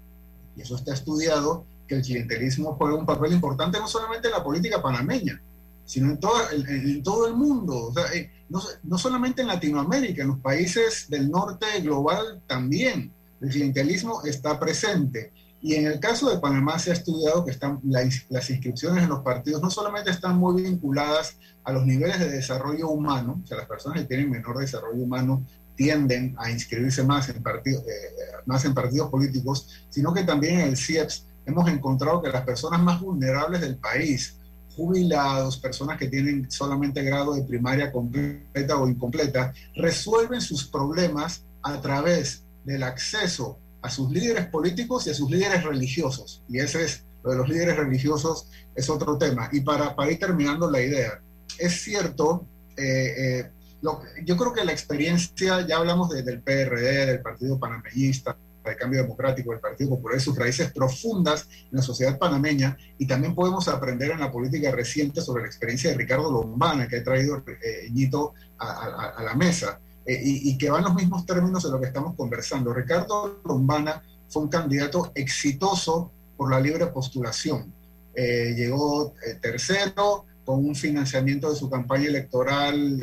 y eso está estudiado, que el clientelismo juega un papel importante no solamente en la política panameña, sino en todo, en, todo el mundo. O sea, eh, no, no, solamente en Latinoamérica, en los países del norte global también. El clientelismo está presente. Y en el caso de Panamá se ha estudiado que están, las inscripciones en los partidos no solamente están muy vinculadas a los niveles de desarrollo humano, o sea, las personas que tienen menor desarrollo humano tienden a inscribirse más en, partidos, eh, más en partidos políticos, sino que también en el CIEPS hemos encontrado que las personas más vulnerables del país, jubilados, personas que tienen solamente grado de primaria completa o incompleta, resuelven sus problemas a través del acceso a sus líderes políticos y a sus líderes religiosos. Y ese es, lo de los líderes religiosos es otro tema. Y para, para ir terminando la idea, es cierto, eh, eh, lo, yo creo que la experiencia, ya hablamos del PRD, del Partido Panameñista, del Cambio Democrático, del Partido Popular, sus raíces profundas en la sociedad panameña, y también podemos aprender en la política reciente sobre la experiencia de Ricardo Lombana, que ha traído eh, a, la mesa. Eh, y, que van los mismos términos de lo que estamos conversando. Ricardo Lombana fue un candidato exitoso por la libre postulación. Eh, llegó eh, tercero con un financiamiento de su campaña electoral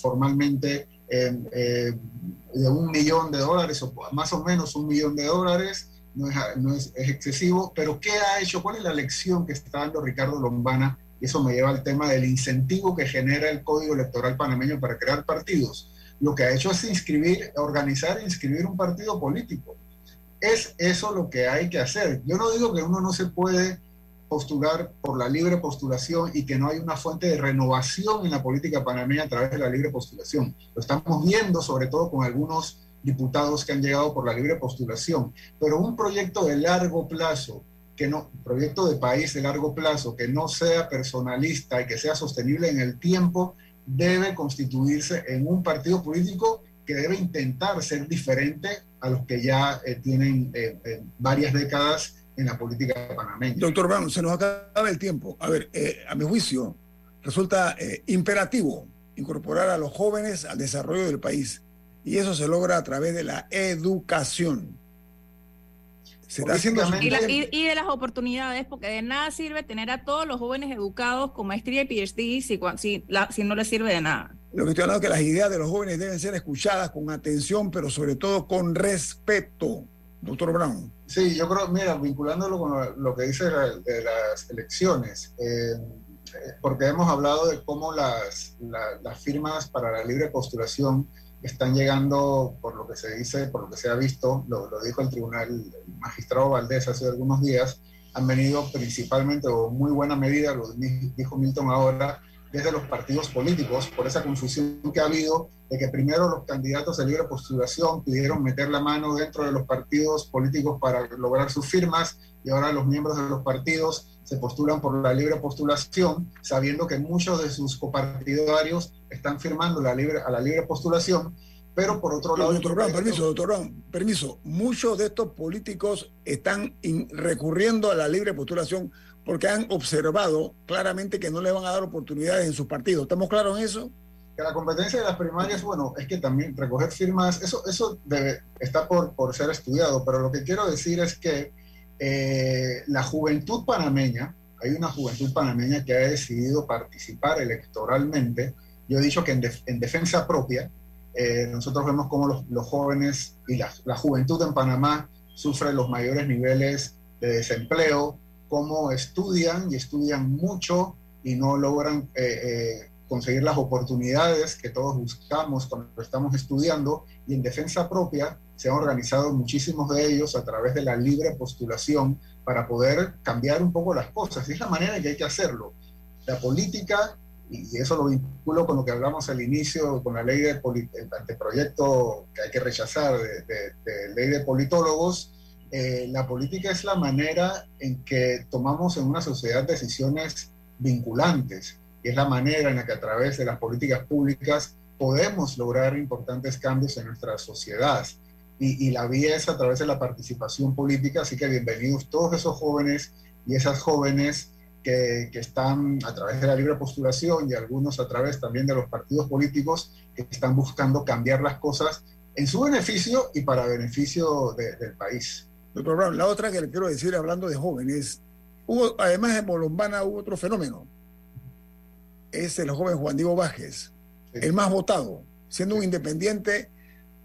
formalmente de un millón de dólares, o más o menos un millón de dólares. No es, no es, es excesivo, pero ¿qué ha hecho? ¿Cuál es la lección que está dando Ricardo Lombana? Y eso me lleva al tema del incentivo que genera el Código Electoral panameño para crear partidos lo que ha hecho es inscribir, organizar e inscribir un partido político. Es eso lo que hay que hacer. Yo no digo que uno no se puede postular por la libre postulación y que no hay una fuente de renovación en la política panameña a través de la libre postulación. Lo estamos viendo sobre todo con algunos diputados que han llegado por la libre postulación, pero un proyecto de largo plazo, que no, proyecto de país de largo plazo, que no sea personalista y que sea sostenible en el tiempo, debe constituirse en un partido político que debe intentar ser diferente a los que ya eh, tienen eh, eh, varias décadas en la política panameña. Doctor Brown, se nos acaba el tiempo. A ver, a mi juicio, resulta imperativo incorporar a los jóvenes al desarrollo del país. Y eso se logra a través de la educación y, de las oportunidades, porque de nada sirve tener a todos los jóvenes educados con maestría y PhD si, si, si no les sirve de nada. Lo que estoy hablando es que las ideas de los jóvenes deben ser escuchadas con atención, pero sobre todo con respeto. Doctor Brown. Sí, yo creo, mira, vinculándolo con lo, que dice de las elecciones, eh, porque hemos hablado de cómo las, las firmas para la libre postulación están llegando, por lo que se dice, por lo que se ha visto, lo, dijo el tribunal, el magistrado Valdés hace algunos días, han venido principalmente, o muy buena medida, lo dijo Milton ahora, desde los partidos políticos, por esa confusión que ha habido de que primero los candidatos de libre postulación pidieron meter la mano dentro de los partidos políticos para lograr sus firmas y ahora los miembros de los partidos se postulan por la libre postulación, sabiendo que muchos de sus copartidarios están firmando la libre, a la libre postulación, pero por otro lado... Doctor Brown, permiso, doctor Brown, permiso. Muchos de estos políticos están recurriendo a la libre postulación porque han observado claramente que no le van a dar oportunidades en sus partidos. ¿Estamos claros en eso? Que la competencia de las primarias, bueno, es que también recoger firmas, eso, eso debe, está por, por ser estudiado, pero lo que quiero decir es que eh, la juventud panameña, hay una juventud panameña que ha decidido participar electoralmente. Yo he dicho que en, defensa propia, eh, nosotros vemos cómo los, los jóvenes y la, la, juventud en Panamá sufren los mayores niveles de desempleo, cómo estudian y estudian mucho y no logran eh, eh, conseguir las oportunidades que todos buscamos cuando estamos estudiando y en defensa propia se han organizado muchísimos de ellos a través de la libre postulación para poder cambiar un poco las cosas. Y es la manera en que hay que hacerlo. La política, y eso lo vinculo con lo que hablamos al inicio, con la ley de anteproyecto que hay que rechazar de, de ley de politólogos, eh, la política es la manera en que tomamos en una sociedad decisiones vinculantes, y es la manera en la que a través de las políticas públicas podemos lograr importantes cambios en nuestra sociedad. Y, la vía es a través de la participación política, así que bienvenidos todos esos jóvenes y esas jóvenes que, que, están a través de la libre postulación y algunos a través también de los partidos políticos que están buscando cambiar las cosas en su beneficio y para beneficio de, del país. Doctor Brown, la otra que le quiero decir hablando de jóvenes, hubo, además de Molombana hubo otro fenómeno, es el joven Juan Diego Vázquez, sí. el más votado, siendo un independiente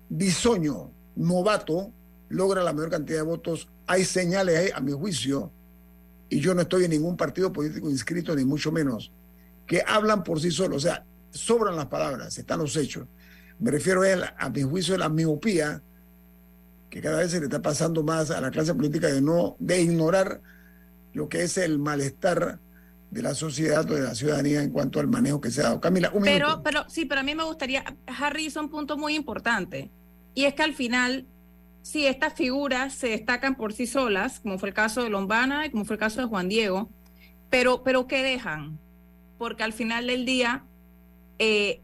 bisoño, novato, logra la mayor cantidad de votos. Hay señales ahí, a mi juicio, y yo no estoy en ningún partido político inscrito, ni mucho menos, que hablan por sí solos. O sea, sobran las palabras, están los hechos. Me refiero a, él, a mi juicio de la miopía que cada vez se le está pasando más a la clase política de no, de ignorar lo que es el malestar de la sociedad o de la ciudadanía en cuanto al manejo que se ha dado. Camila, un pero, minuto. pero sí, pero a mí me gustaría, Harry hizo un punto muy importante, y es que al final, si estas figuras se destacan por sí solas, como fue el caso de Lombana y como fue el caso de Juan Diego, pero, pero ¿qué dejan? Porque al final del día, eh,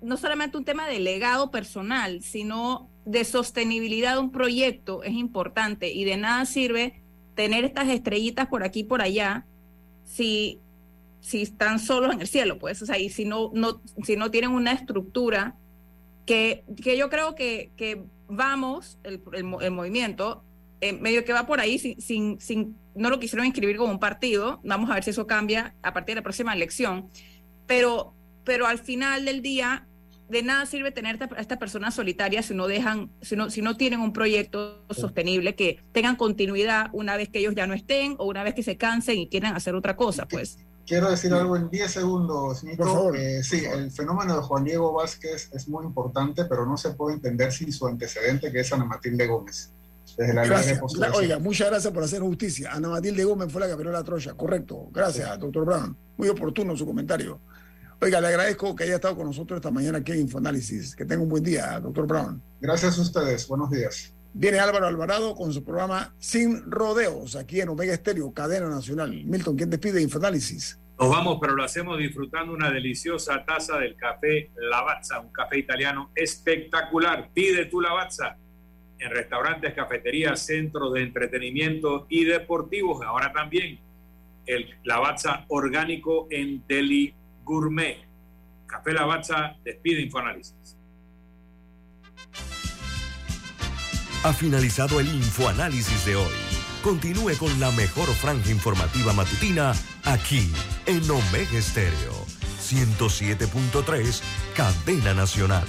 no solamente un tema de legado personal, sino de sostenibilidad de un proyecto es importante y de nada sirve tener estas estrellitas por aquí y por allá si, si están solos en el cielo, pues, o sea, y si no, no, si no tienen una estructura que, que yo creo que, que vamos, el, el, movimiento, eh, medio que va por ahí, sin, sin, sin, no lo quisieron inscribir como un partido, vamos a ver si eso cambia a partir de la próxima elección, pero, pero al final del día de nada sirve tener a estas personas solitarias si no dejan, si no, si no tienen un proyecto sostenible que tengan continuidad una vez que ellos ya no estén o una vez que se cansen y quieran hacer otra cosa, pues. Quiero decir algo en 10 segundos, Nico. Eh, sí, el fenómeno de Juan Diego Vázquez es muy importante, pero no se puede entender sin su antecedente, que es Ana Matilde Gómez. Desde la gracias. La, oiga, muchas gracias por hacer justicia. Ana Matilde Gómez fue la que abrió la trocha, correcto. Gracias, sí. doctor Brown. Muy oportuno su comentario. Oiga, le agradezco que haya estado con nosotros esta mañana aquí en Infoanálisis. Que tenga un buen día, doctor Brown. Gracias a ustedes. Buenos días. Viene Álvaro Alvarado con su programa Sin Rodeos, aquí en Omega Estéreo, cadena nacional. Milton, ¿quién despide Infoanálisis? Nos vamos, pero lo hacemos disfrutando una deliciosa taza del café Lavazza, un café italiano espectacular. Pide tu Lavazza en restaurantes, cafeterías, centros de entretenimiento y deportivos. Ahora también el Lavazza orgánico en Deli Gourmet. Café Lavazza despide Infoanálisis. Ha finalizado el Infoanálisis de hoy. Continúe con la mejor franja informativa matutina aquí en Omega Estéreo 107.3, Cadena Nacional.